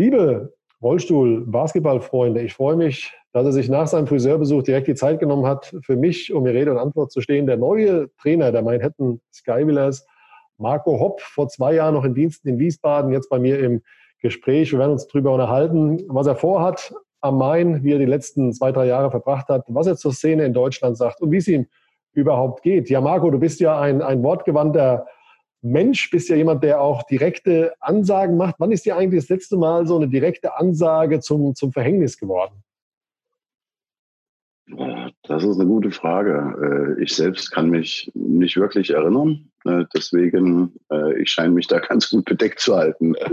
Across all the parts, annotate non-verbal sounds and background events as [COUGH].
Liebe Rollstuhl-Basketballfreunde, ich freue mich, dass er sich nach seinem Friseurbesuch direkt die Zeit genommen hat, für mich, um mir Rede und Antwort zu stehen. Der neue Trainer der Manhattan Skywillers, Marco Hopp, vor zwei Jahren noch in Diensten in Wiesbaden, jetzt bei mir im Gespräch. Wir werden uns darüber unterhalten, was er vorhat am Main, wie er die letzten zwei, drei Jahre verbracht hat, was er zur Szene in Deutschland sagt und wie es ihm überhaupt geht. Ja, Marco, du bist ja ein, ein wortgewandter Mensch, bist ja jemand, der auch direkte Ansagen macht. Wann ist dir eigentlich das letzte Mal so eine direkte Ansage zum, zum Verhängnis geworden? Das ist eine gute Frage. Äh, ich selbst kann mich nicht wirklich erinnern. Äh, deswegen, äh, ich scheine mich da ganz gut bedeckt zu halten. [LAUGHS]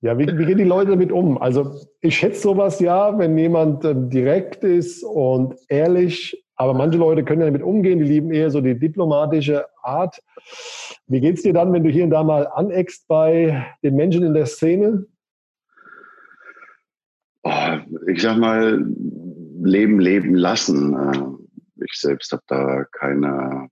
Ja, wie, wie gehen die Leute damit um? Also ich schätze sowas ja, wenn jemand direkt ist und ehrlich aber manche Leute können ja damit umgehen, die lieben eher so die diplomatische Art. Wie geht es dir dann, wenn du hier und da mal aneckst bei den Menschen in der Szene? Oh, ich sag mal, Leben leben lassen. Äh, ich selbst habe da keine,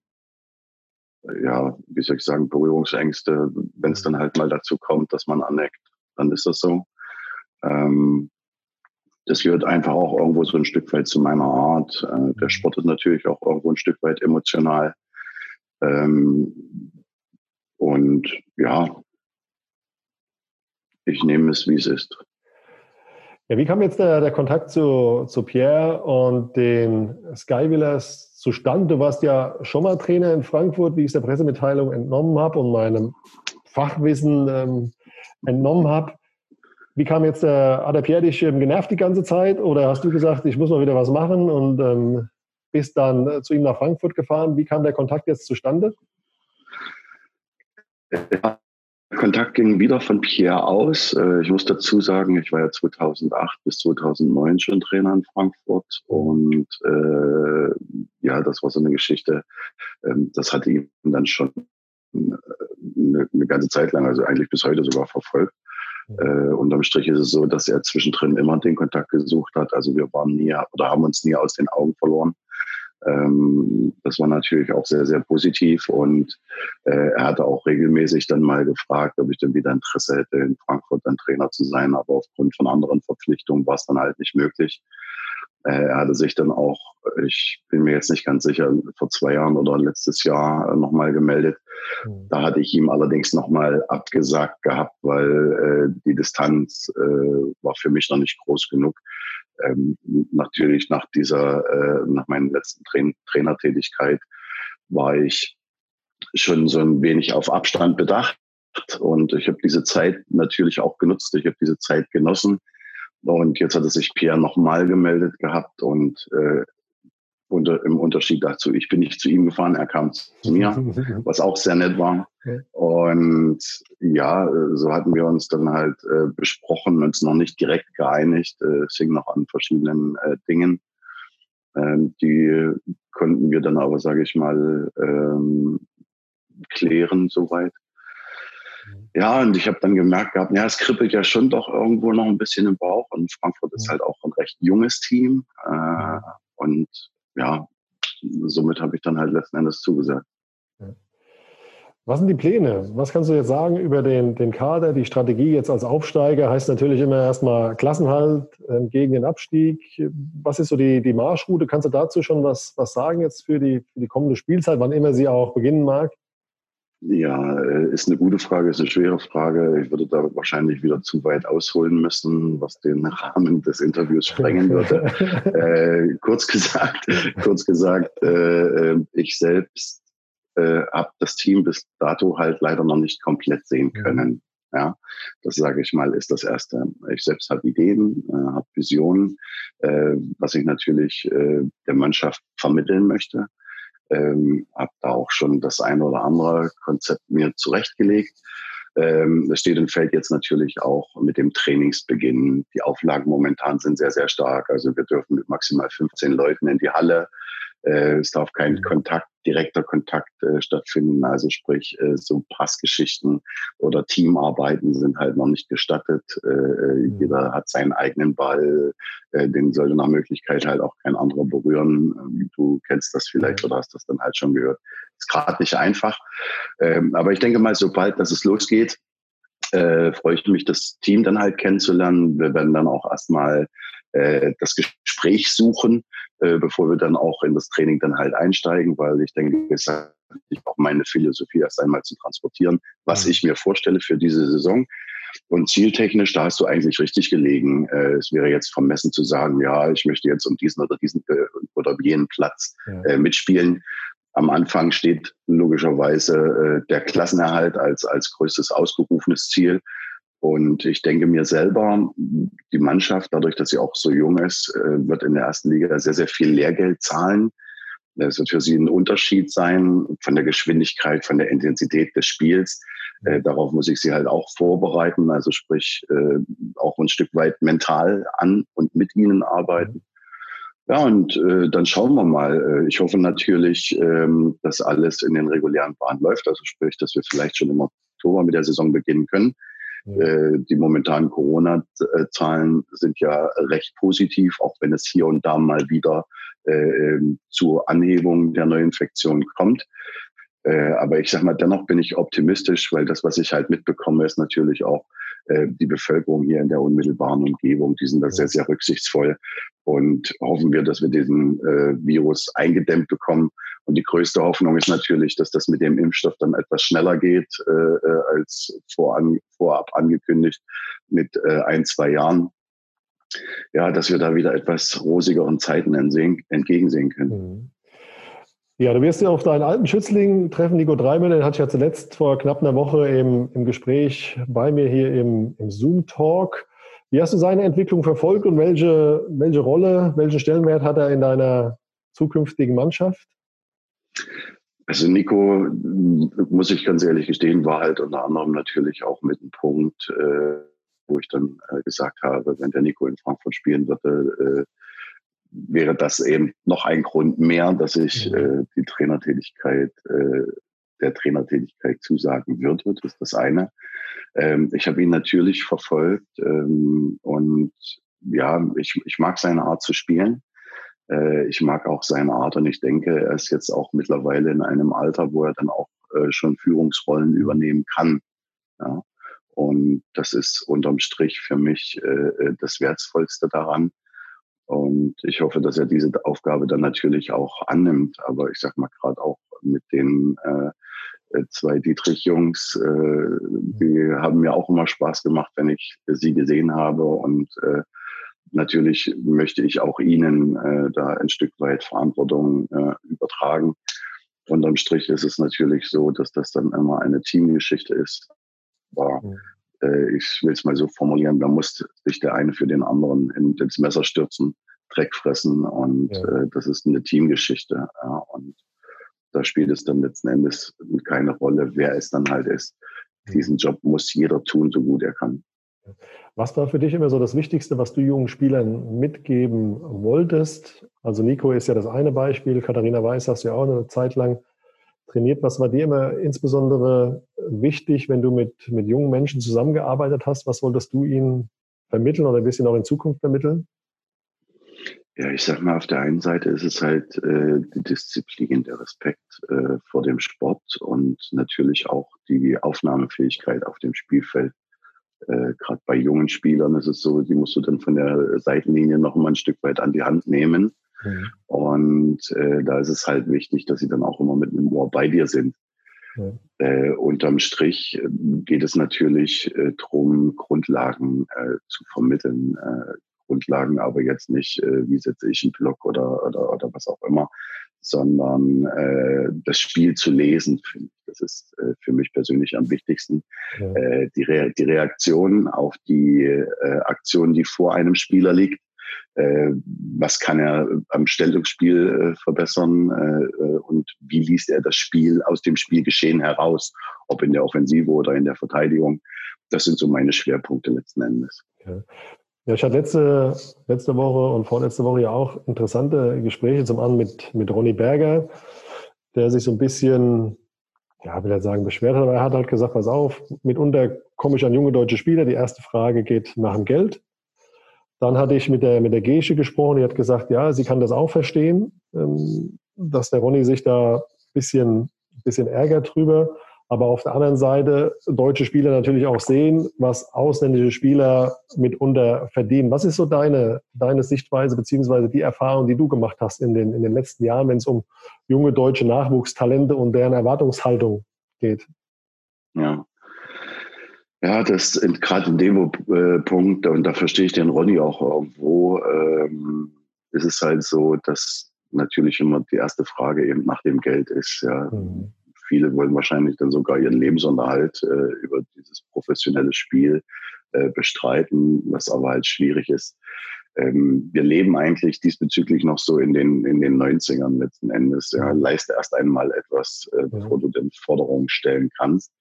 ja, wie soll ich sagen, Berührungsängste. Wenn es dann halt mal dazu kommt, dass man aneckt, dann ist das so. Ähm, das gehört einfach auch irgendwo so ein Stück weit zu meiner Art. Äh, der Sport ist natürlich auch irgendwo ein Stück weit emotional. Ähm, und ja, ich nehme es, wie es ist. Ja, wie kam jetzt der, der Kontakt zu, zu Pierre und den Skywillers zustande? Du warst ja schon mal Trainer in Frankfurt, wie ich es der Pressemitteilung entnommen habe und meinem Fachwissen ähm, entnommen habe. Wie kam jetzt der, hat der Pierre dich ähm, genervt die ganze Zeit oder hast du gesagt, ich muss mal wieder was machen und ähm, bist dann äh, zu ihm nach Frankfurt gefahren? Wie kam der Kontakt jetzt zustande? Ja, Kontakt ging wieder von Pierre aus. Äh, ich muss dazu sagen, ich war ja 2008 bis 2009 schon Trainer in Frankfurt und äh, ja, das war so eine Geschichte. Ähm, das hatte ihn dann schon eine, äh, eine ganze Zeit lang, also eigentlich bis heute sogar verfolgt. Äh, unterm Strich ist es so, dass er zwischendrin immer den Kontakt gesucht hat. Also wir waren nie oder haben uns nie aus den Augen verloren. Ähm, das war natürlich auch sehr, sehr positiv und äh, er hatte auch regelmäßig dann mal gefragt, ob ich denn wieder Interesse hätte, in Frankfurt dann Trainer zu sein. Aber aufgrund von anderen Verpflichtungen war es dann halt nicht möglich. Äh, er hatte sich dann auch, ich bin mir jetzt nicht ganz sicher, vor zwei Jahren oder letztes Jahr nochmal gemeldet. Mhm. Da hatte ich ihm allerdings nochmal abgesagt gehabt, weil äh, die Distanz äh, war für mich noch nicht groß genug. Ähm, natürlich nach dieser, äh, nach meiner letzten Tra Trainertätigkeit war ich schon so ein wenig auf Abstand bedacht. Und ich habe diese Zeit natürlich auch genutzt. Ich habe diese Zeit genossen und jetzt hatte sich Pierre nochmal gemeldet gehabt und äh, unter, im Unterschied dazu, ich bin nicht zu ihm gefahren, er kam zu mir, [LAUGHS] was auch sehr nett war. Und ja, so hatten wir uns dann halt äh, besprochen, uns noch nicht direkt geeinigt. Äh, es hing noch an verschiedenen äh, Dingen. Ähm, die konnten wir dann aber, sage ich mal, ähm, klären soweit. Ja, und ich habe dann gemerkt gehabt, ja, es kribbelt ja schon doch irgendwo noch ein bisschen im Bauch. Und Frankfurt ist halt auch ein recht junges Team. Äh, und ja, somit habe ich dann halt letzten Endes zugesagt. Was sind die Pläne? Was kannst du jetzt sagen über den, den Kader? Die Strategie jetzt als Aufsteiger heißt natürlich immer erstmal Klassenhalt äh, gegen den Abstieg. Was ist so die, die Marschroute? Kannst du dazu schon was, was sagen jetzt für die, für die kommende Spielzeit, wann immer sie auch beginnen mag? Ja, äh, ist eine gute Frage, ist eine schwere Frage. Ich würde da wahrscheinlich wieder zu weit ausholen müssen, was den [LAUGHS] Rahmen des Interviews sprengen würde. [LAUGHS] äh, kurz gesagt, kurz gesagt, äh, äh ich selbst äh, habe das Team bis dato halt leider noch nicht komplett sehen können. Ja, das sage ich mal, ist das Erste. Ich selbst habe Ideen, äh, habe Visionen, äh, was ich natürlich äh, der Mannschaft vermitteln möchte. Ähm, habe da auch schon das eine oder andere Konzept mir zurechtgelegt. Ähm, es steht und fällt jetzt natürlich auch mit dem Trainingsbeginn. Die Auflagen momentan sind sehr, sehr stark. Also wir dürfen mit maximal 15 Leuten in die Halle. Äh, es darf kein mhm. Kontakt, direkter Kontakt äh, stattfinden. Also sprich, äh, so Passgeschichten oder Teamarbeiten sind halt noch nicht gestattet. Äh, äh mhm. Jeder hat seinen eigenen Ball. Äh, den sollte nach Möglichkeit halt auch kein anderer berühren. Ähm, du kennst das vielleicht oder hast das dann halt schon gehört. Ist gerade nicht einfach. Ähm, aber ich denke mal, sobald dass es losgeht, freue ich mich, das Team dann halt kennenzulernen. Wir werden dann auch erstmal äh, das Gespräch suchen, äh, bevor wir dann auch in das Training dann halt einsteigen, weil ich denke, es ist auch meine Philosophie erst einmal zu transportieren, was mhm. ich mir vorstelle für diese Saison. Und zieltechnisch, da hast du eigentlich richtig gelegen. Äh, es wäre jetzt vermessen zu sagen, ja, ich möchte jetzt um diesen oder diesen äh, oder jenen Platz äh, mitspielen. Am Anfang steht logischerweise äh, der Klassenerhalt als, als größtes ausgerufenes Ziel. Und ich denke mir selber, die Mannschaft, dadurch, dass sie auch so jung ist, äh, wird in der ersten Liga sehr, sehr viel Lehrgeld zahlen. Es wird für sie ein Unterschied sein von der Geschwindigkeit, von der Intensität des Spiels. Äh, darauf muss ich sie halt auch vorbereiten, also sprich äh, auch ein Stück weit mental an und mit ihnen arbeiten. Ja, und äh, dann schauen wir mal. Äh, ich hoffe natürlich, ähm, dass alles in den regulären Bahnen läuft, also sprich, dass wir vielleicht schon im Oktober mit der Saison beginnen können. Äh, die momentanen Corona-Zahlen sind ja recht positiv, auch wenn es hier und da mal wieder äh, ähm, zu Anhebungen der Neuinfektionen kommt. Äh, aber ich sag mal, dennoch bin ich optimistisch, weil das, was ich halt mitbekomme, ist natürlich auch äh, die Bevölkerung hier in der unmittelbaren Umgebung. Die sind da sehr, sehr rücksichtsvoll und hoffen wir, dass wir diesen äh, Virus eingedämmt bekommen. Und die größte Hoffnung ist natürlich, dass das mit dem Impfstoff dann etwas schneller geht äh, äh als voran, vorab angekündigt mit äh, ein, zwei Jahren. Ja, dass wir da wieder etwas rosigeren Zeiten entgegensehen können. Mhm. Ja, du wirst ja auf deinen alten Schützling treffen, Nico Dreimann, den hatte ich ja zuletzt vor knapp einer Woche im, im Gespräch bei mir hier im, im Zoom-Talk. Wie hast du seine Entwicklung verfolgt und welche, welche Rolle, welchen Stellenwert hat er in deiner zukünftigen Mannschaft? Also Nico, muss ich ganz ehrlich gestehen, war halt unter anderem natürlich auch mit einem Punkt, äh, wo ich dann äh, gesagt habe, wenn der Nico in Frankfurt spielen würde, äh, wäre das eben noch ein Grund mehr, dass ich mhm. äh, die Trainertätigkeit, äh, der Trainertätigkeit zusagen würde. Das ist das eine. Ähm, ich habe ihn natürlich verfolgt ähm, und ja, ich, ich mag seine Art zu spielen. Äh, ich mag auch seine Art und ich denke, er ist jetzt auch mittlerweile in einem Alter, wo er dann auch äh, schon Führungsrollen übernehmen kann. Ja. Und das ist unterm Strich für mich äh, äh das Wertvollste daran, und ich hoffe, dass er diese Aufgabe dann natürlich auch annimmt. Aber ich sag mal gerade auch mit den äh, zwei Dietrich-Jungs, äh, die haben mir auch immer Spaß gemacht, wenn ich sie gesehen habe. Und äh, natürlich möchte ich auch ihnen äh, da ein Stück weit Verantwortung äh, übertragen. Unterm Strich ist es natürlich so, dass das dann immer eine Teamgeschichte ist. Aber äh, ich will es mal so formulieren, da muss sich der eine für den anderen in, ins Messer stürzen, Dreck fressen und ja. äh, das ist eine Teamgeschichte. Ja, und da spielt es dann letzten Endes keine Rolle, wer es dann halt ist. Diesen Job muss jeder tun, so gut er kann. Was war für dich immer so das Wichtigste, was du jungen Spielern mitgeben wolltest? Also Nico ist ja das eine Beispiel, Katharina Weiß hast du ja auch eine Zeit lang trainiert. Was war dir immer insbesondere wichtig, wenn du mit, mit jungen Menschen zusammengearbeitet hast? Was wolltest du ihnen vermitteln oder ein bisschen auch in Zukunft vermitteln? Ja, ich sag mal, auf der einen Seite ist es halt äh, die Disziplin, der Respekt äh, vor dem Sport und natürlich auch die Aufnahmefähigkeit auf dem Spielfeld. Äh, Gerade bei jungen Spielern ist es so, die musst du dann von der Seitenlinie noch mal ein Stück weit an die Hand nehmen Mhm. Und äh, da ist es halt wichtig, dass sie dann auch immer mit einem Ohr bei dir sind. Ja. Äh, unterm Strich äh, geht es natürlich äh, darum, Grundlagen äh, zu vermitteln. Äh, Grundlagen aber jetzt nicht, äh, wie setze ich einen Block oder, oder, oder was auch immer, sondern äh, das Spiel zu lesen, finde ich. Das ist äh, für mich persönlich am wichtigsten. Ja. Äh, die, Re die Reaktion auf die äh, Aktion, die vor einem Spieler liegt, äh, was kann er am Stellungsspiel äh, verbessern äh, äh, und wie liest er das Spiel aus dem Spielgeschehen heraus, ob in der Offensive oder in der Verteidigung. Das sind so meine Schwerpunkte letzten Endes. Okay. Ja, ich hatte letzte, letzte Woche und vorletzte Woche ja auch interessante Gespräche zum einen mit, mit Ronny Berger, der sich so ein bisschen, ja, will er sagen, beschwert hat, aber er hat halt gesagt, pass auf, mitunter komme ich an junge deutsche Spieler, die erste Frage geht nach dem Geld. Dann hatte ich mit der, mit der Gesche gesprochen, die hat gesagt, ja, sie kann das auch verstehen, ähm, dass der Ronny sich da ein bisschen, bisschen ärgert drüber. Aber auf der anderen Seite deutsche Spieler natürlich auch sehen, was ausländische Spieler mitunter verdienen. Was ist so deine, deine Sichtweise beziehungsweise die Erfahrung, die du gemacht hast in den, in den letzten Jahren, wenn es um junge deutsche Nachwuchstalente und deren Erwartungshaltung geht? Ja. Ja, das gerade in dem äh, Punkt, und da verstehe ich den Ronny auch irgendwo, ähm, ist es halt so, dass natürlich immer die erste Frage eben nach dem Geld ist. Ja. Mhm viele wollen wahrscheinlich dann sogar ihren Lebensunterhalt äh, über dieses professionelle Spiel äh, bestreiten, was aber halt schwierig ist. Ähm, wir leben eigentlich diesbezüglich noch so in den, in den 90ern letzten Endes. Ja. Leiste erst einmal etwas, äh, bevor du den Forderungen stellen kannst.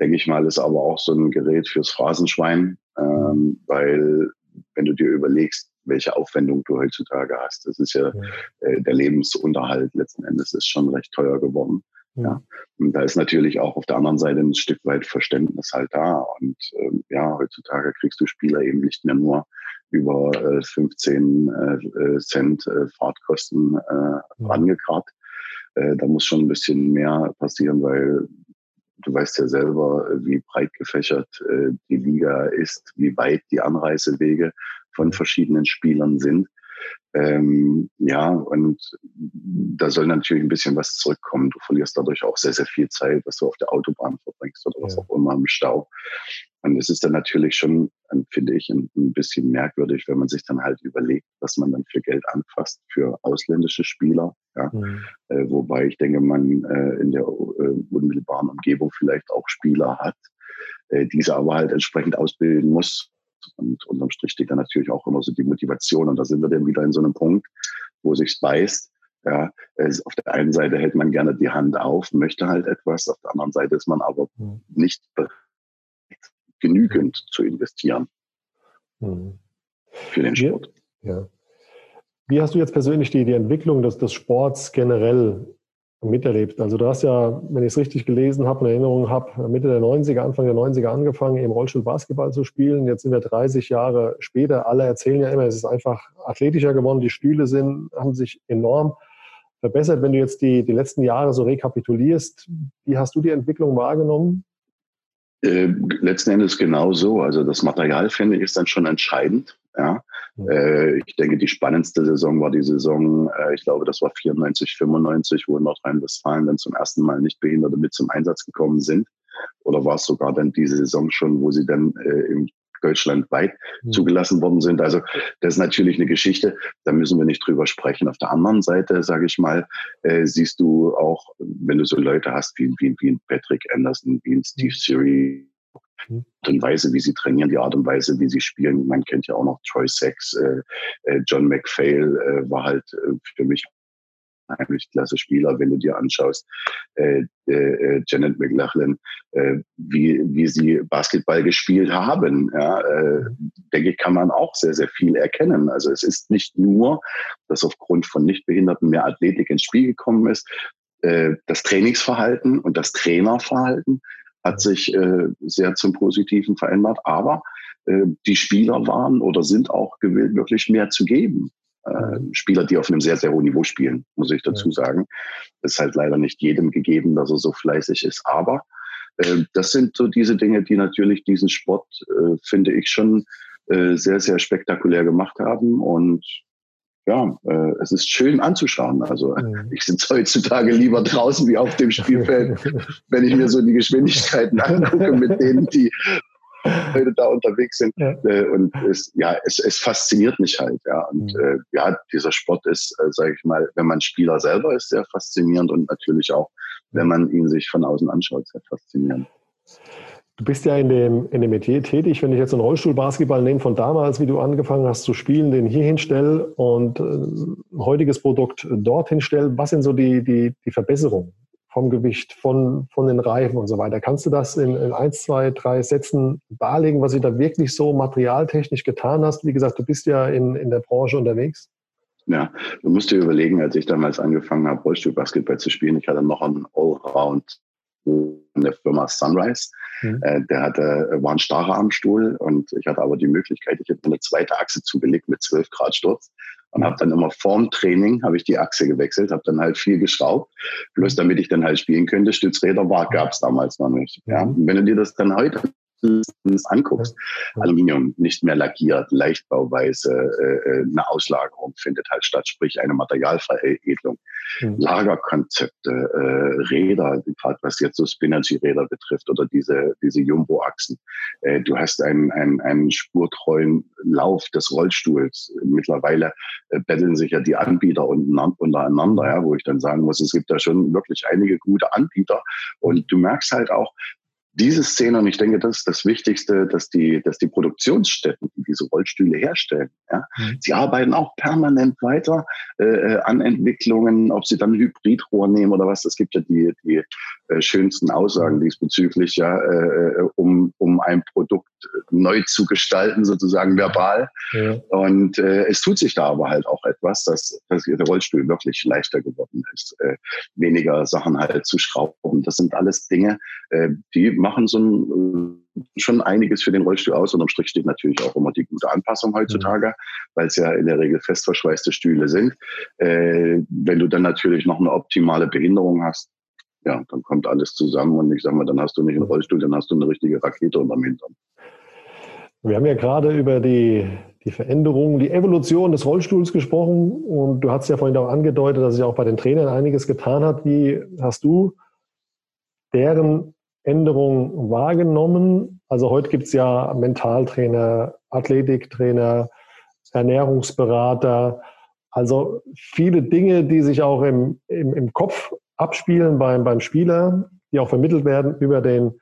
Denke ich mal, ist aber auch so ein Gerät fürs Phrasenschwein, ähm, weil wenn du dir überlegst, welche Aufwendung du heutzutage hast. Das ist ja äh, der Lebensunterhalt letzten Endes ist schon recht teuer geworden. Ja. Und da ist natürlich auch auf der anderen Seite ein Stück weit Verständnis halt da. Und ähm, ja, heutzutage kriegst du Spieler eben nicht mehr nur über äh, 15 äh, Cent äh, Fahrtkosten äh, angekarrt. Äh, da muss schon ein bisschen mehr passieren, weil du weißt ja selber, wie breit gefächert äh, die Liga ist, wie weit die Anreisewege von verschiedenen Spielern sind. Ähm, ja, und da soll natürlich ein bisschen was zurückkommen. Du verlierst dadurch auch sehr, sehr viel Zeit, was du auf der Autobahn verbringst oder was auch immer im Stau. Und es ist dann natürlich schon, finde ich, ein, ein, bisschen merkwürdig, wenn man sich dann halt überlegt, was man dann für Geld anfasst für ausländische Spieler. Ja. Mhm. Äh, wobei ich denke, man äh, in der äh, unmittelbaren Umgebung vielleicht auch Spieler hat, äh, diese aber halt entsprechend ausbilden muss und unterm Strich steht dann natürlich auch immer so die Motivation. Und da sind wir dann wieder in so einem Punkt, wo sich beißt. Ja, auf der einen Seite hält man gerne die Hand auf, möchte halt etwas, auf der anderen Seite ist man aber mhm. nicht bereit, genügend zu investieren mhm. für den Sport. Ja. Wie hast du jetzt persönlich die, die Entwicklung des, des Sports generell miterlebt. Also du hast ja, wenn ich es richtig gelesen habe, eine Erinnerung habe, Mitte der 90er, Anfang der 90er angefangen, im Rollstuhl Basketball zu spielen. Jetzt sind wir 30 Jahre später. Alle erzählen ja immer, es ist einfach athletischer geworden. Die Stühle sind, haben sich enorm verbessert. Wenn du jetzt die, die letzten Jahre so rekapitulierst, wie hast du die Entwicklung wahrgenommen? Äh, letzten Endes genau so. Also das Material, finde ich, ist dann schon entscheidend. Ja. Äh, ich denke, die spannendste Saison war die Saison, äh, ich glaube, das war 94, 95, wo in Nordrhein-Westfalen dann zum ersten Mal nicht Behinderte mit zum Einsatz gekommen sind. Oder war es sogar dann diese Saison schon, wo sie dann äh, im deutschlandweit mhm. zugelassen worden sind. Also das ist natürlich eine Geschichte, da müssen wir nicht drüber sprechen. Auf der anderen Seite, sage ich mal, äh, siehst du auch, wenn du so Leute hast wie, wie, wie Patrick Anderson, wie ein Steve Siri, Mhm. Art und Weise, wie sie trainieren, die Art und Weise, wie sie spielen. Man kennt ja auch noch Troy Sachs, äh, äh, John McPhail äh, war halt äh, für mich eigentlich klasse Spieler, wenn du dir anschaust, äh, äh, Janet McLachlan, äh, wie, wie sie Basketball gespielt haben, ja, äh, denke ich, kann man auch sehr, sehr viel erkennen. Also es ist nicht nur, dass aufgrund von Nichtbehinderten mehr Athletik ins Spiel gekommen ist, äh, das Trainingsverhalten und das Trainerverhalten hat sich äh, sehr zum Positiven verändert. Aber äh, die Spieler waren oder sind auch gewillt, wirklich mehr zu geben. Äh, Spieler, die auf einem sehr, sehr hohen Niveau spielen, muss ich dazu sagen. Ist halt leider nicht jedem gegeben, dass er so fleißig ist. Aber äh, das sind so diese Dinge, die natürlich diesen Sport, äh, finde ich, schon äh, sehr, sehr spektakulär gemacht haben. Und ja, äh, es ist schön anzuschauen. Also mhm. [LAUGHS] ich sitze heutzutage lieber draußen wie auf dem Spielfeld, [LAUGHS] wenn ich mir so die Geschwindigkeiten angucke, mit denen die [LAUGHS] Leute da unterwegs sind. Ja. Äh, und es, ja, es, es fasziniert mich halt. Ja, und mhm. äh, ja, dieser Sport ist, äh, sage ich mal, wenn man Spieler selber ist, sehr faszinierend und natürlich auch, wenn man ihn sich von außen anschaut, sehr faszinierend. Du bist ja in dem, in dem Metier tätig. Wenn ich jetzt einen Rollstuhlbasketball nehme von damals, wie du angefangen hast zu spielen, den hier hinstelle und äh, heutiges Produkt dorthin stelle, was sind so die, die, die Verbesserungen vom Gewicht, von, von den Reifen und so weiter? Kannst du das in, in eins, zwei, drei Sätzen darlegen, was du da wirklich so materialtechnisch getan hast? Wie gesagt, du bist ja in, in der Branche unterwegs. Ja, du musst dir überlegen, als ich damals angefangen habe, Rollstuhlbasketball zu spielen, ich hatte noch einen Allround in der Firma Sunrise. Mhm. Äh, der hatte, war ein starrer Armstuhl und ich hatte aber die Möglichkeit, ich hätte eine zweite Achse zugelegt mit 12 Grad Sturz. Und habe dann immer vorm Training habe ich die Achse gewechselt, habe dann halt viel geschraubt, bloß damit ich dann halt spielen könnte. Stützräder war gab es damals noch nicht. Ja. Und wenn du dir das dann heute anguckst. Aluminium nicht mehr lackiert, Leichtbauweise, äh, äh, eine Auslagerung findet halt statt, sprich eine Materialveredelung, mhm. Lagerkonzepte, äh, Räder, gerade was jetzt so Spinergy-Räder betrifft oder diese, diese Jumbo-Achsen. Äh, du hast einen, einen, einen spurtreuen Lauf des Rollstuhls. Mittlerweile äh, betteln sich ja die Anbieter untereinander, ja, wo ich dann sagen muss, es gibt da schon wirklich einige gute Anbieter und du merkst halt auch, diese Szene, und ich denke, das ist das Wichtigste, dass die, dass die Produktionsstätten, die diese Rollstühle herstellen, ja, mhm. sie arbeiten auch permanent weiter äh, äh, an Entwicklungen, ob sie dann Hybridrohr nehmen oder was. Es gibt ja die, die äh, schönsten Aussagen diesbezüglich, ja, äh, äh um, um ein Produkt neu zu gestalten, sozusagen verbal. Ja. Und äh, es tut sich da aber halt auch etwas, dass, dass der Rollstuhl wirklich leichter geworden ist, äh, weniger Sachen halt zu schrauben. Das sind alles Dinge, äh, die machen so äh, schon einiges für den Rollstuhl aus. Und am Strich steht natürlich auch immer die gute Anpassung heutzutage, mhm. weil es ja in der Regel fest verschweißte Stühle sind. Äh, wenn du dann natürlich noch eine optimale Behinderung hast, ja, dann kommt alles zusammen und ich sage mal, dann hast du nicht einen Rollstuhl, dann hast du eine richtige Rakete unterm Hintern. Wir haben ja gerade über die, die Veränderung, die Evolution des Rollstuhls gesprochen und du hast ja vorhin auch angedeutet, dass sich auch bei den Trainern einiges getan hat. Wie hast du deren Änderung wahrgenommen? Also heute gibt es ja Mentaltrainer, Athletiktrainer, Ernährungsberater, also viele Dinge, die sich auch im, im, im Kopf abspielen beim, beim Spieler, die auch vermittelt werden über den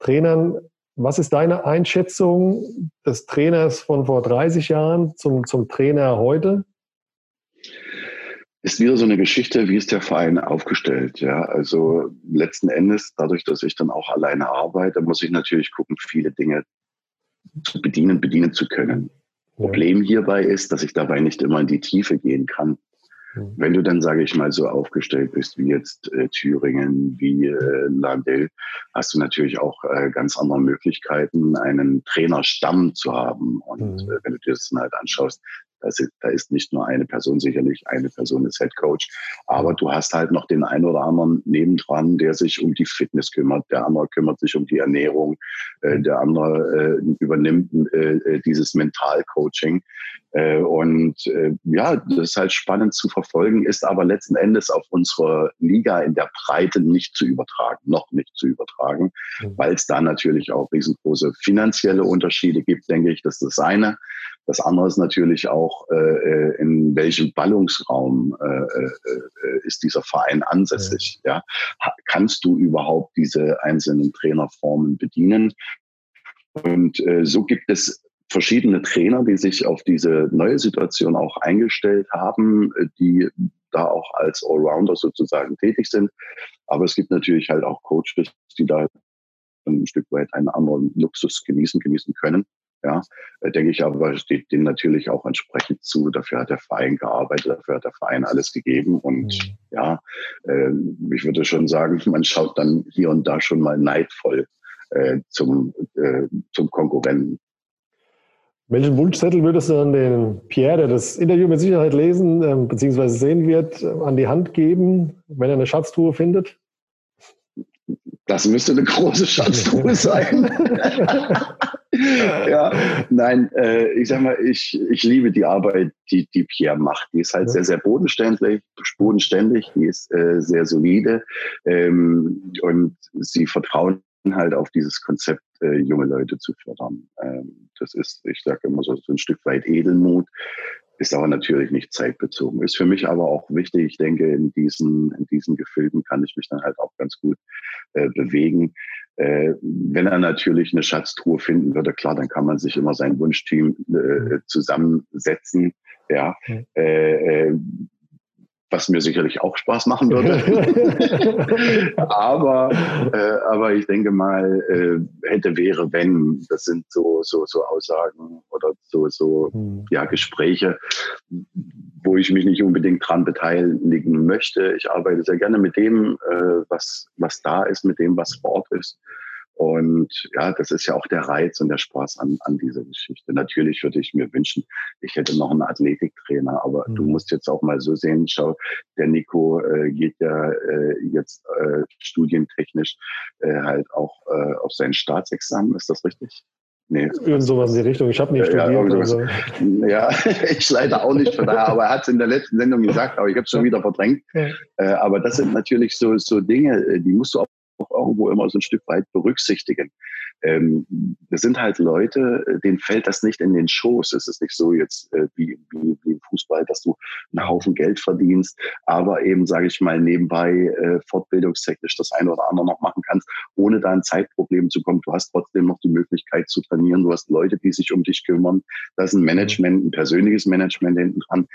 Trainern. Was ist deine Einschätzung des Trainers von vor 30 Jahren zum, zum Trainer heute? Ist wieder so eine Geschichte, wie ist der Verein aufgestellt? Ja, also letzten Endes, dadurch, dass ich dann auch alleine arbeite, muss ich natürlich gucken, viele Dinge zu bedienen, bedienen zu können. Ja. Problem hierbei ist, dass ich dabei nicht immer in die Tiefe gehen kann. Mhm. Wenn du dann, sage ich mal, so aufgestellt bist wie jetzt äh, Thüringen, wie äh, Landel, hast du natürlich auch äh, ganz andere Möglichkeiten, einen Trainerstamm zu haben. Und mhm. äh, wenn du dir das dann halt anschaust, das ist, da ist nicht nur eine Person sicherlich, eine Person ist Head Coach, aber du hast halt noch den einen oder anderen nebendran, der sich um die Fitness kümmert, der andere kümmert sich um die Ernährung, äh, der andere äh, übernimmt äh, äh dieses Mentalcoaching. Äh, und äh, ja, das ist halt spannend zu verfolgen, ist aber letzten Endes auf unsere Liga in der Breite nicht zu übertragen, noch nicht zu übertragen, mhm. weil es da natürlich auch riesengroße finanzielle Unterschiede gibt, denke ich, das ist das eine. Das andere ist natürlich auch, äh, äh, in welchem Ballungsraum äh, äh, äh, ist dieser Verein ansässig. Ja. ja. Kannst du überhaupt diese einzelnen Trainerformen bedienen? Und äh, so gibt es verschiedene Trainer, die sich auf diese neue Situation auch eingestellt haben, die da auch als Allrounder sozusagen tätig sind. Aber es gibt natürlich halt auch Coaches, die da ein Stück weit einen anderen Luxus genießen, genießen können. Ja, äh, denke ich aber, steht dem natürlich auch entsprechend zu. Dafür hat der Verein gearbeitet, dafür hat der Verein alles gegeben. Und mhm. ja, äh, ich würde schon sagen, [LAUGHS] man schaut dann hier und da schon mal neidvoll äh, zum, äh, zum Konkurrenten. Welchen Wunschzettel würdest du an den Pierre, der das Interview mit Sicherheit lesen äh, bzw. sehen wird, an die Hand geben, wenn er eine Schatztruhe findet? Das müsste eine große Schatztruhe sein. [LAUGHS] [LAUGHS] ja, nein, äh, ich sag mal, ich, ich liebe die Arbeit, die, die Pierre macht. Die ist halt ja. sehr, sehr bodenständig, bodenständig, die ist äh, sehr solide ähm, und sie vertrauen halt auf dieses Konzept, äh, junge Leute zu fördern. Ähm, das ist, ich sage immer so, so ein Stück weit Edelmut ist aber natürlich nicht zeitbezogen. Ist für mich aber auch wichtig. Ich denke, in diesen, in diesen Gefilden kann ich mich dann halt auch ganz gut äh, bewegen. Äh, wenn er natürlich eine Schatztruhe finden würde, klar, dann kann man sich immer sein Wunschteam äh, zusammensetzen. Ja, mhm. äh, äh, was mir sicherlich auch Spaß machen würde. [LAUGHS] aber, äh, aber ich denke mal, äh, hätte, wäre, wenn, das sind so, so, so Aussagen oder so, so hm. ja, Gespräche, wo ich mich nicht unbedingt dran beteiligen möchte. Ich arbeite sehr gerne mit dem, äh, was, was da ist, mit dem, was Sport ist. Und ja, das ist ja auch der Reiz und der Spaß an, an dieser Geschichte. Natürlich würde ich mir wünschen, ich hätte noch einen Athletiktrainer, aber mhm. du musst jetzt auch mal so sehen, schau, der Nico äh, geht ja äh, jetzt äh, studientechnisch äh, halt auch äh, auf sein Staatsexamen, ist das richtig? Nee. Irgend sowas in die Richtung. Ich habe studiert. Ja, also. [LAUGHS] ja, ich leider auch nicht von daher, aber er hat es in der letzten Sendung gesagt, aber ich habe es schon wieder verdrängt. Ja. Äh, aber das sind natürlich so, so Dinge, äh, die musst du auch auch irgendwo immer so ein Stück weit berücksichtigen. Ähm, das sind halt Leute, äh, denen fällt das nicht in den Schoß. Es ist nicht so jetzt äh, wie, wie, wie im Fußball, dass du einen Haufen Geld verdienst, aber eben, sage ich mal, nebenbei äh, fortbildungstechnisch das eine oder andere noch machen kannst, ohne da ein Zeitproblem zu kommen. Du hast trotzdem noch die Möglichkeit zu trainieren. Du hast Leute, die sich um dich kümmern. Da ist ein Management, ein persönliches Management hinten dran.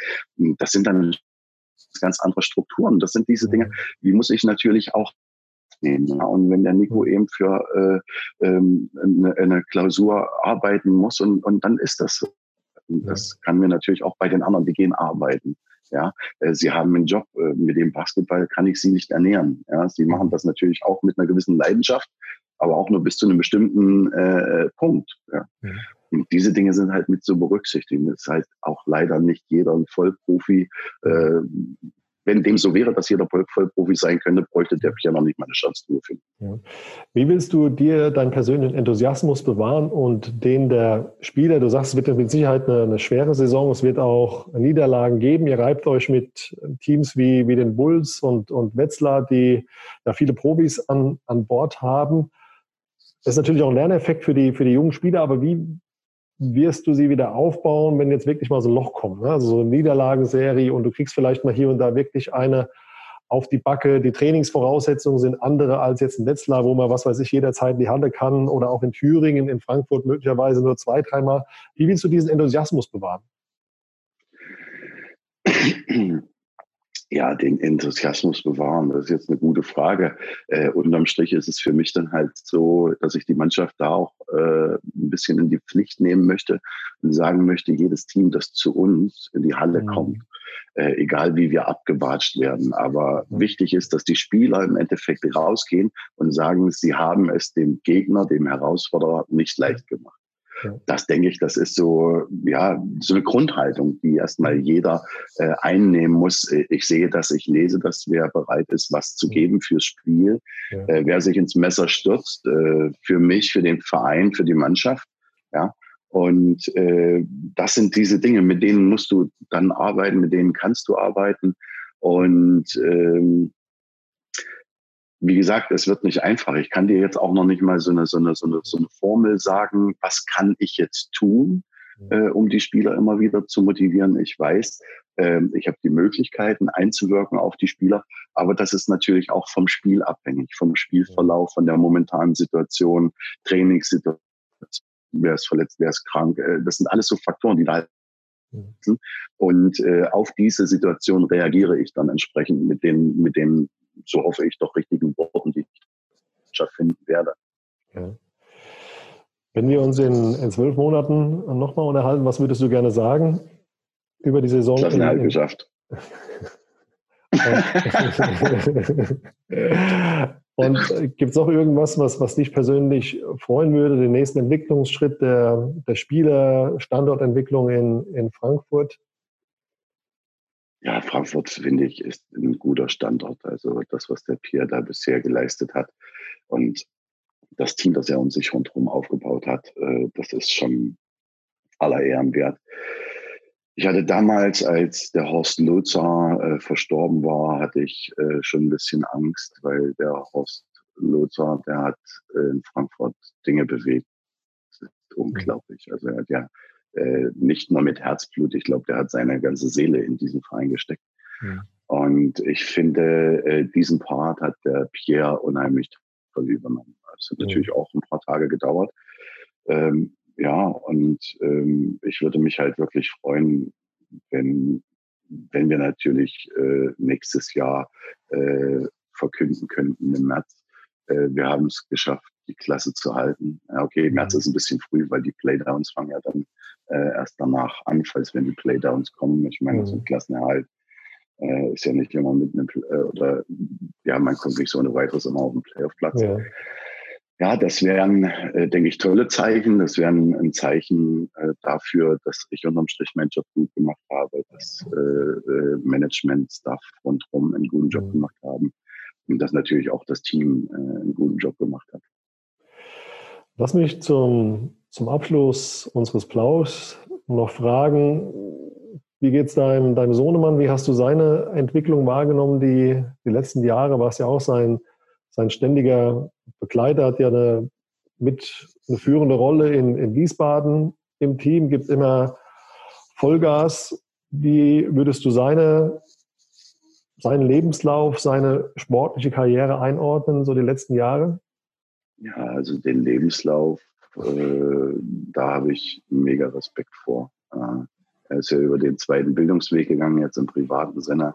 Das sind dann ganz andere Strukturen. Das sind diese Dinge, die muss ich natürlich auch nehmen. Ja. Und wenn der Nico eben für äh, ähm, eine, eine Klausur arbeiten muss und, und dann ist das so. Das kann mir natürlich auch bei den anderen, die gehen arbeiten. Ja, äh, sie haben einen Job, äh, mit dem Basketball kann ich sie nicht ernähren. Ja, sie machen das natürlich auch mit einer gewissen Leidenschaft, aber auch nur bis zu einem bestimmten äh, Punkt. Ja. ja. Und diese Dinge sind halt mit zu berücksichtigen. Das ist halt auch leider nicht jeder ein Vollprofi. Äh, wenn dem so wäre, dass jeder Vollprofi sein könnte, bräuchte der noch nicht mal eine Chance zu finden. Ja. Wie willst du dir deinen persönlichen Enthusiasmus bewahren und den der Spieler? Du sagst, es wird mit Sicherheit eine, eine, schwere Saison. Es wird auch Niederlagen geben. Ihr reibt euch mit Teams wie, wie den Bulls und, und Wetzlar, die ja viele Profis an, an Bord haben. Das ist natürlich auch ein Lerneffekt für die, für die jungen Spieler, aber wie wirst du sie wieder aufbauen, wenn jetzt wirklich mal so ein Loch kommt? Ne? Also so eine Niederlagenserie und du kriegst vielleicht mal hier und da wirklich eine auf die Backe. Die Trainingsvoraussetzungen sind andere als jetzt in Wetzlar, wo man, was weiß ich, jederzeit in die Halle kann oder auch in Thüringen, in Frankfurt möglicherweise nur zwei, dreimal. Wie willst du diesen Enthusiasmus bewahren? [CLEARS THROAT] [CLEARS THROAT] ja, den Enthusiasmus bewahren? Das ist jetzt eine gute Frage. Äh, unterm Strich ist es für mich dann halt so, dass ich die Mannschaft da auch äh, ein bisschen in die Pflicht nehmen möchte und sagen möchte, jedes Team, das zu uns in die Halle mhm. kommt, äh, egal wie wir abgewatscht werden. Aber mhm. wichtig ist, dass die Spieler im Endeffekt rausgehen und sagen, sie haben es dem Gegner, dem Herausforderer nicht leicht gemacht. Das denke ich, das ist so, ja, so eine Grundhaltung, die erstmal jeder äh, einnehmen muss. Ich sehe das, ich lese das, wer bereit ist, was zu geben fürs Spiel, ja. äh, wer sich ins Messer stürzt, äh, für mich, für den Verein, für die Mannschaft, ja. Und äh, das sind diese Dinge, mit denen musst du dann arbeiten, mit denen kannst du arbeiten. Und ähm, wie gesagt, es wird nicht einfach. Ich kann dir jetzt auch noch nicht mal so eine, so eine, so eine, so eine Formel sagen, was kann ich jetzt tun, mhm. äh, um die Spieler immer wieder zu motivieren. Ich weiß, äh, ich habe die Möglichkeiten einzuwirken auf die Spieler, aber das ist natürlich auch vom Spiel abhängig, vom Spielverlauf, von der momentanen Situation, Trainingssituation, wer ist verletzt, wer ist krank. Äh, das sind alles so Faktoren, die da halt mhm. und äh, auf diese Situation reagiere ich dann entsprechend mit den, mit den so hoffe ich, doch richtigen Worten, die ich finden werde. Ja. Wenn wir uns in, in zwölf Monaten nochmal unterhalten, was würdest du gerne sagen über die Saison? Klassenerhalt geschafft. [LAUGHS] Und äh, gibt es noch irgendwas, was, was dich persönlich freuen würde, den nächsten Entwicklungsschritt der, der Spieler, Standortentwicklung in, in Frankfurt? Ja, Frankfurt, finde ich, ist ein guter Standort. Also das, was der Pierre da bisher geleistet hat und das Team, das er um sich rundherum aufgebaut hat, äh, das ist schon aller Ehren wert. Ich hatte damals, als der Horst Lotzer äh, verstorben war, hatte ich äh, schon ein bisschen Angst, weil der Horst Lotzer, der hat in Frankfurt Dinge bewegt. Das ist unglaublich. Also er hat ja äh, nicht nur mit Herzblut, ich glaube, der hat seine ganze Seele in diesen Verein gesteckt. Ja. Und ich finde, äh, diesen Part hat der Pierre unheimlich toll übernommen. Es hat ja. natürlich auch ein paar Tage gedauert. Ähm, ja, und ähm, ich würde mich halt wirklich freuen, wenn, wenn wir natürlich äh, nächstes Jahr äh, verkünden könnten im März. Äh, wir haben es geschafft, die Klasse zu halten. Okay, März ist ein bisschen früh, weil die Playdowns fangen ja dann äh, erst danach an, falls wenn die Playdowns kommen. Ich meine, mhm. so ein Klassenerhalt äh, ist ja nicht immer mit einem, äh, oder ja, man kommt nicht so ohne weiteres immer auf den Playoff-Platz. Ja. ja, das wären, äh, denke ich, tolle Zeichen. Das wären ein Zeichen äh, dafür, dass ich unterm Strich meinen Job gut gemacht habe, dass Management, Staff rundherum einen guten Job mhm. gemacht haben und dass natürlich auch das Team äh, einen guten Job gemacht hat. Lass mich zum, zum Abschluss unseres Plaus noch fragen, wie geht es deinem, deinem Sohnemann? Wie hast du seine Entwicklung wahrgenommen? Die, die letzten Jahre war es ja auch sein, sein ständiger Begleiter, hat ja eine, mit eine führende Rolle in, in Wiesbaden im Team, gibt immer Vollgas. Wie würdest du seine, seinen Lebenslauf, seine sportliche Karriere einordnen, so die letzten Jahre? Ja, also den Lebenslauf, äh, da habe ich mega Respekt vor. Äh, er ist ja über den zweiten Bildungsweg gegangen, jetzt im privaten Sinne.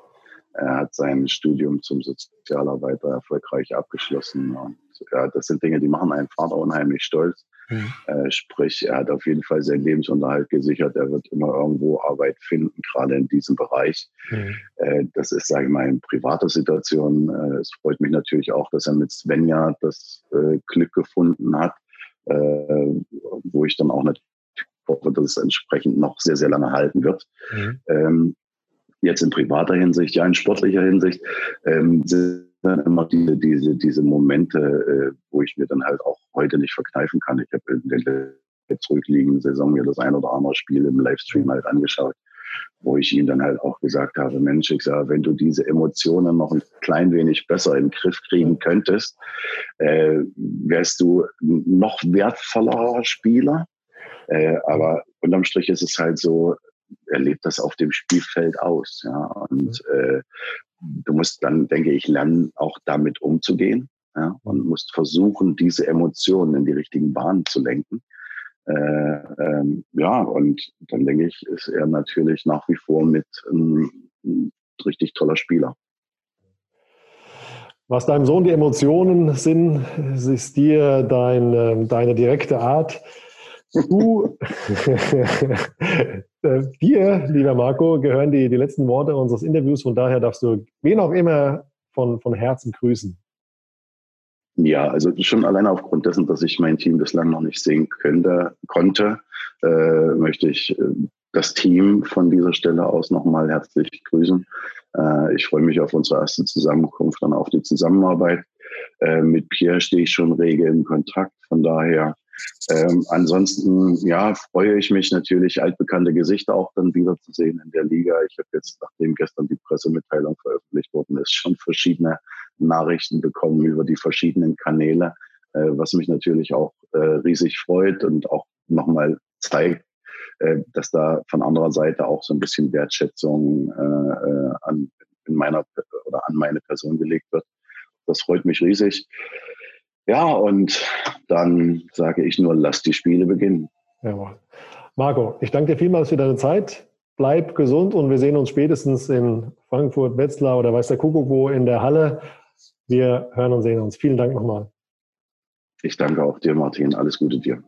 Er hat sein Studium zum Sozialarbeiter erfolgreich abgeschlossen. Und ja, das sind Dinge, die machen einen Vater unheimlich stolz. Mhm. Äh, sprich, er hat auf jeden Fall seinen Lebensunterhalt gesichert. Er wird immer irgendwo Arbeit finden, gerade in diesem Bereich. Mhm. Äh, das ist, sage ich mal, in privater Situation. Äh, es freut mich natürlich auch, dass er mit Svenja das äh, Glück gefunden hat, äh, wo ich dann auch natürlich hoffe, dass es entsprechend noch sehr, sehr lange halten wird. Mhm. Ähm, jetzt in privater Hinsicht, ja in sportlicher Hinsicht, ähm, sind dann immer diese, diese, diese Momente, äh, wo ich mir dann halt auch heute nicht verkneifen kann. Ich habe in der zurückliegenden Saison mir das ein oder andere Spiel im Livestream halt angeschaut, wo ich ihm dann halt auch gesagt habe, Mensch, ich sage, wenn du diese Emotionen noch ein klein wenig besser in den Griff kriegen könntest, äh, wärst du noch wertvollerer Spieler äh, aber unterm Strich ist es halt so, er lebt das auf dem Spielfeld aus. Ja? Und mhm. äh, du musst dann, denke ich, lernen, auch damit umzugehen ja? und musst versuchen, diese Emotionen in die richtigen Bahnen zu lenken. Äh, ähm, ja, und dann denke ich, ist er natürlich nach wie vor mit ein, ein richtig toller Spieler. Was deinem Sohn die Emotionen sind, ist dir dein, ähm, deine direkte Art, Du, [LAUGHS] [LAUGHS] äh, dir, lieber Marco, gehören die, die letzten Worte unseres Interviews. Von daher darfst du wen auch immer von, von Herzen grüßen. Ja, also schon alleine aufgrund dessen, dass ich mein Team bislang noch nicht sehen könnte, konnte, äh, möchte ich äh, das Team von dieser Stelle aus nochmal herzlich grüßen. Äh, ich freue mich auf unsere erste Zusammenkunft und auf die Zusammenarbeit. Äh, mit Pierre stehe ich schon rege in Kontakt. Von daher ähm, ansonsten, ja, freue ich mich natürlich, altbekannte Gesichter auch dann wiederzusehen in der Liga. Ich habe jetzt, nachdem gestern die Pressemitteilung veröffentlicht worden ist, schon verschiedene Nachrichten bekommen über die verschiedenen Kanäle, äh, was mich natürlich auch äh, riesig freut und auch nochmal zeigt, äh, dass da von anderer Seite auch so ein bisschen Wertschätzung äh, äh, an, in meiner oder an meine Person gelegt wird. Das freut mich riesig. Ja, und dann sage ich nur, lass die Spiele beginnen. Jawohl. Marco, ich danke dir vielmals für deine Zeit. Bleib gesund und wir sehen uns spätestens in Frankfurt, Wetzlar oder weiß der Kuckuck wo in der Halle. Wir hören und sehen uns. Vielen Dank nochmal. Ich danke auch dir, Martin. Alles Gute dir.